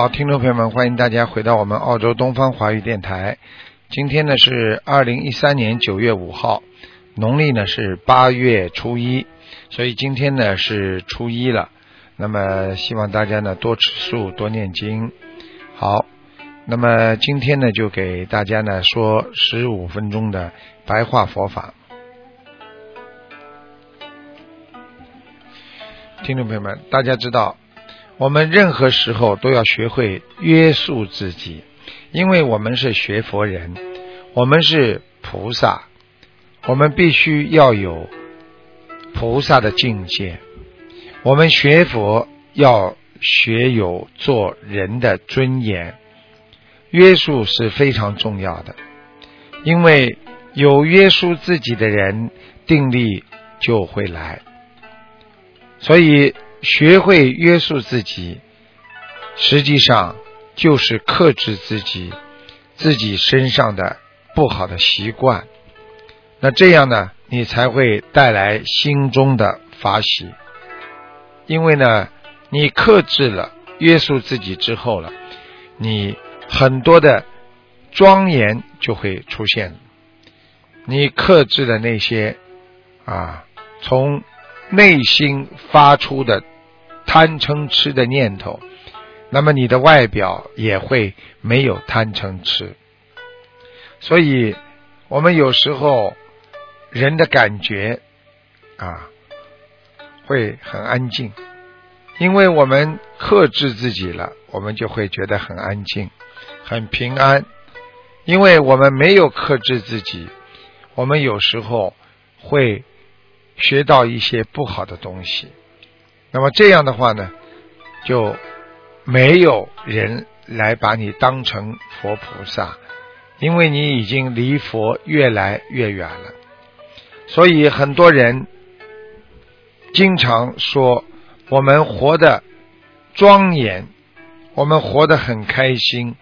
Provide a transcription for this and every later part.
好，听众朋友们，欢迎大家回到我们澳洲东方华语电台。今天呢是二零一三年九月五号，农历呢是八月初一，所以今天呢是初一了。那么希望大家呢多吃素，多念经。好，那么今天呢就给大家呢说十五分钟的白话佛法。听众朋友们，大家知道，我们任何时候都要学会约束自己，因为我们是学佛人，我们是菩萨，我们必须要有菩萨的境界。我们学佛要学有做人的尊严，约束是非常重要的，因为有约束自己的人，定力就会来。所以，学会约束自己，实际上就是克制自己自己身上的不好的习惯。那这样呢，你才会带来心中的法喜。因为呢，你克制了、约束自己之后了，你很多的庄严就会出现。你克制的那些啊，从内心发出的贪嗔痴的念头，那么你的外表也会没有贪嗔痴。所以，我们有时候人的感觉啊，会很安静，因为我们克制自己了，我们就会觉得很安静、很平安。因为我们没有克制自己，我们有时候会。学到一些不好的东西，那么这样的话呢，就没有人来把你当成佛菩萨，因为你已经离佛越来越远了。所以很多人经常说，我们活得庄严，我们活得很开心，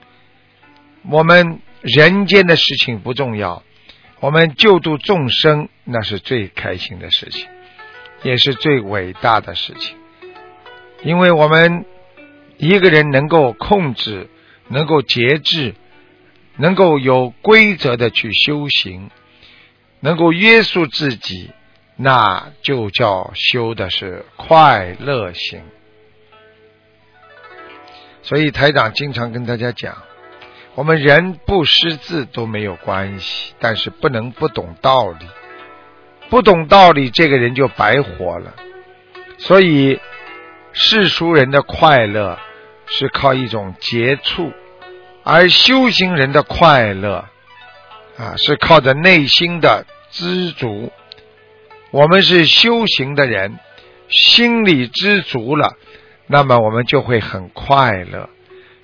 我们人间的事情不重要。我们救度众生，那是最开心的事情，也是最伟大的事情。因为我们一个人能够控制，能够节制，能够有规则的去修行，能够约束自己，那就叫修的是快乐行。所以台长经常跟大家讲。我们人不识字都没有关系，但是不能不懂道理。不懂道理，这个人就白活了。所以世俗人的快乐是靠一种接触，而修行人的快乐啊是靠着内心的知足。我们是修行的人，心里知足了，那么我们就会很快乐。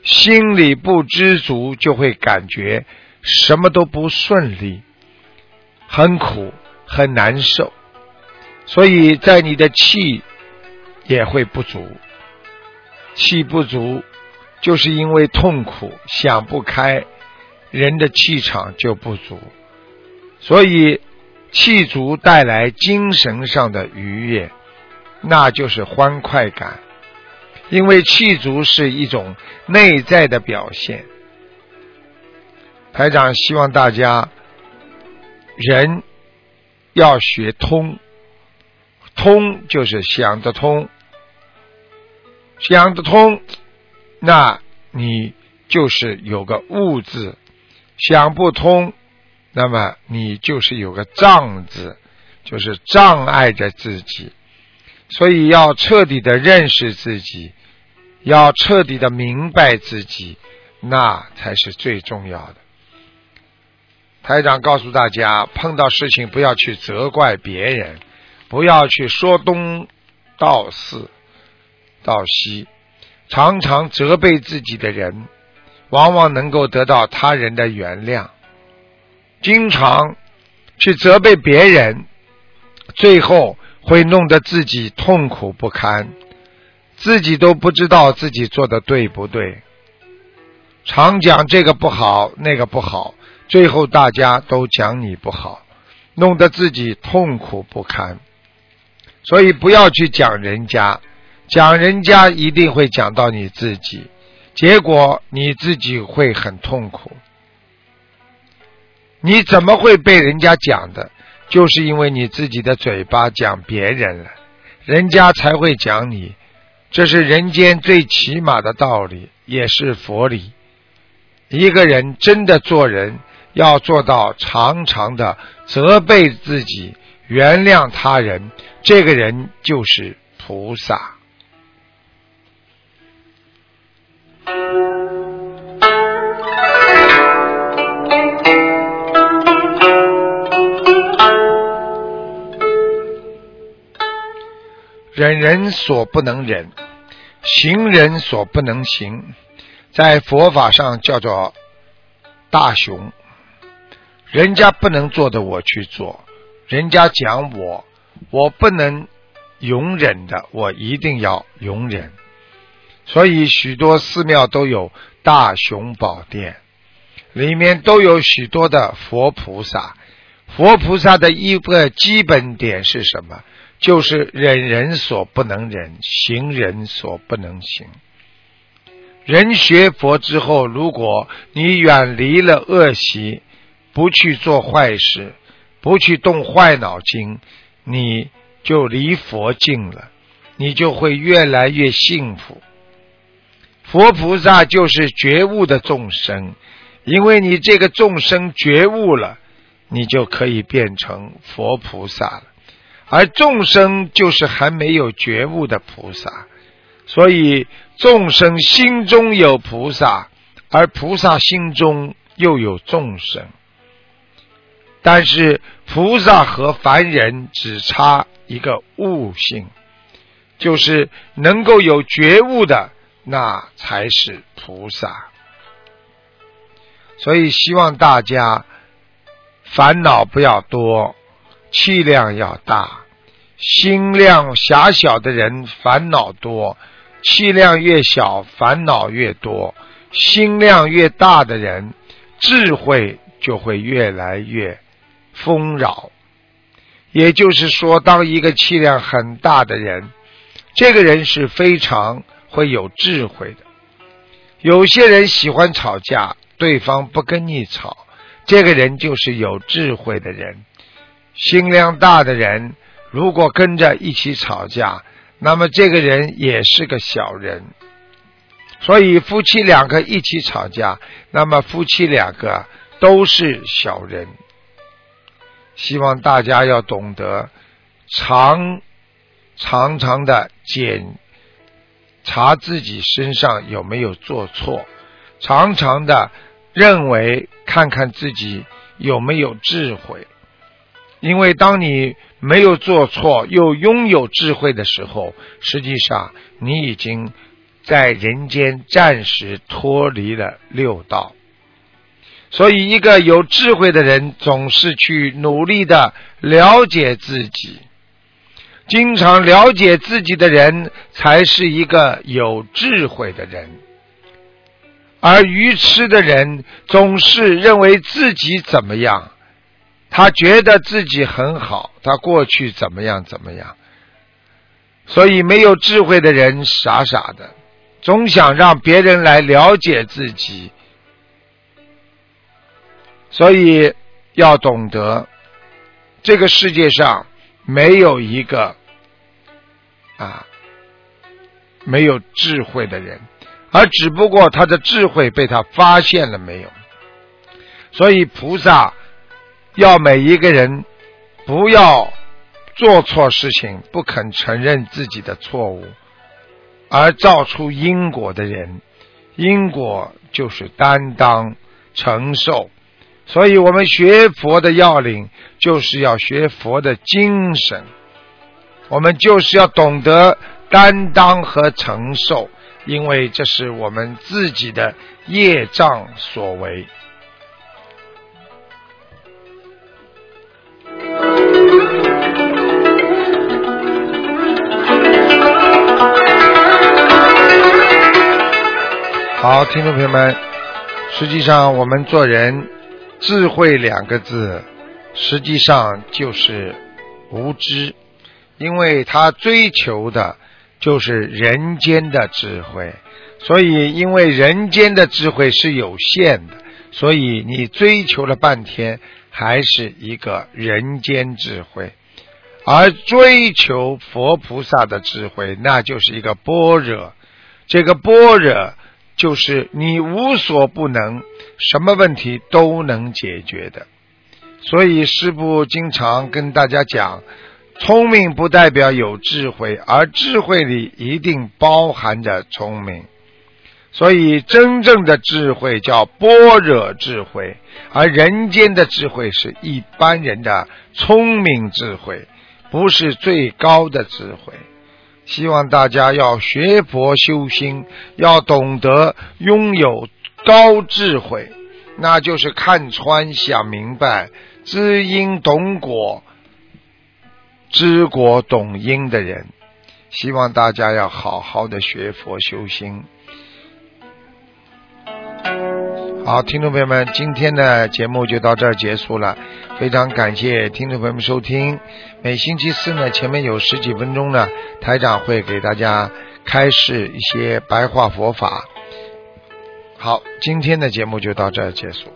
心里不知足，就会感觉什么都不顺利，很苦，很难受。所以在你的气也会不足，气不足，就是因为痛苦，想不开，人的气场就不足。所以气足带来精神上的愉悦，那就是欢快感。因为气足是一种内在的表现，台长希望大家人要学通，通就是想得通，想得通，那你就是有个悟字；想不通，那么你就是有个障字，就是障碍着自己。所以要彻底的认识自己。要彻底的明白自己，那才是最重要的。台长告诉大家，碰到事情不要去责怪别人，不要去说东道西，到西，常常责备自己的人，往往能够得到他人的原谅。经常去责备别人，最后会弄得自己痛苦不堪，自己都不知道自己做的对不对。常讲这个不好，那个不好，最后大家都讲你不好，弄得自己痛苦不堪。所以不要去讲人家，讲人家一定会讲到你自己，结果你自己会很痛苦。你怎么会被人家讲的？就是因为你自己的嘴巴讲别人了，人家才会讲你。这是人间最起码的道理，也是佛理。一个人真的做人，要做到常常的责备自己，原谅他人。这个人就是菩萨。忍人所不能忍，行人所不能行，在佛法上叫做大雄。人家不能做的，我去做；人家讲我，我不能容忍的，我一定要容忍。所以许多寺庙都有大雄宝殿，里面都有许多的佛菩萨。佛菩萨的一个基本点是什么？就是忍人所不能忍，行人所不能行。人学佛之后，如果你远离了恶习，不去做坏事，不去动坏脑筋，你就离佛近了，你就会越来越幸福。佛菩萨就是觉悟的众生，因为你这个众生觉悟了，你就可以变成佛菩萨了。而众生就是还没有觉悟的菩萨，所以众生心中有菩萨，而菩萨心中又有众生。但是菩萨和凡人只差一个悟性，就是能够有觉悟的，那才是菩萨。所以希望大家烦恼不要多，气量要大。心量狭小的人烦恼多，气量越小烦恼越多；心量越大的人，智慧就会越来越丰饶。也就是说，当一个气量很大的人，这个人是非常会有智慧的。有些人喜欢吵架，对方不跟你吵，这个人就是有智慧的人。心量大的人。如果跟着一起吵架，那么这个人也是个小人。所以夫妻两个一起吵架，那么夫妻两个都是小人。希望大家要懂得常常常的检查自己身上有没有做错，常常的认为看看自己有没有智慧。因为当你没有做错又拥有智慧的时候，实际上你已经在人间暂时脱离了六道。所以，一个有智慧的人总是去努力的了解自己，经常了解自己的人才是一个有智慧的人。而愚痴的人总是认为自己怎么样。他觉得自己很好，他过去怎么样怎么样，所以没有智慧的人傻傻的，总想让别人来了解自己，所以要懂得，这个世界上没有一个啊没有智慧的人，而只不过他的智慧被他发现了没有，所以菩萨。要每一个人不要做错事情，不肯承认自己的错误，而造出因果的人，因果就是担当承受。所以我们学佛的要领，就是要学佛的精神。我们就是要懂得担当和承受，因为这是我们自己的业障所为。好，听众朋友们，实际上我们做人，智慧两个字，实际上就是无知，因为他追求的就是人间的智慧，所以因为人间的智慧是有限的，所以你追求了半天，还是一个人间智慧，而追求佛菩萨的智慧，那就是一个般若，这个般若。就是你无所不能，什么问题都能解决的。所以师父经常跟大家讲，聪明不代表有智慧，而智慧里一定包含着聪明。所以真正的智慧叫般若智慧，而人间的智慧是一般人的聪明智慧，不是最高的智慧。希望大家要学佛修心，要懂得拥有高智慧，那就是看穿、想明白、知因懂果、知果懂因的人。希望大家要好好的学佛修心。好，听众朋友们，今天的节目就到这儿结束了。非常感谢听众朋友们收听。每星期四呢，前面有十几分钟呢，台长会给大家开示一些白话佛法。好，今天的节目就到这儿结束。